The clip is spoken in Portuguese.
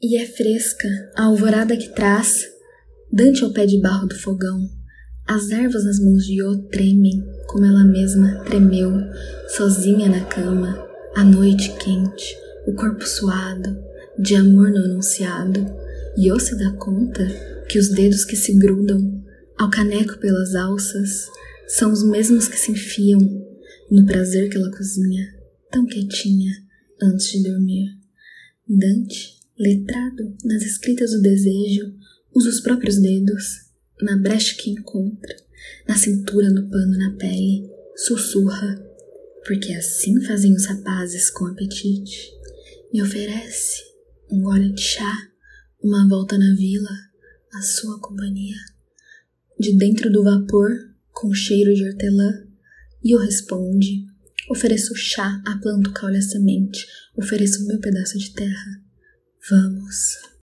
E é fresca a alvorada que traz, Dante ao pé de barro do fogão. As ervas nas mãos de Iô tremem, como ela mesma tremeu, sozinha na cama, a noite quente, o corpo suado, de amor não anunciado. Iô se dá conta que os dedos que se grudam ao caneco pelas alças são os mesmos que se enfiam no prazer que ela cozinha, tão quietinha, antes de dormir. Dante letrado nas escritas do desejo, usa os próprios dedos, na brecha que encontra, na cintura, no pano, na pele, sussurra, porque assim fazem os rapazes com apetite. Me oferece um gole de chá, uma volta na vila, a sua companhia. De dentro do vapor, com cheiro de hortelã, e eu responde: Ofereço chá à planta caule a semente, ofereço meu pedaço de terra. Vamos.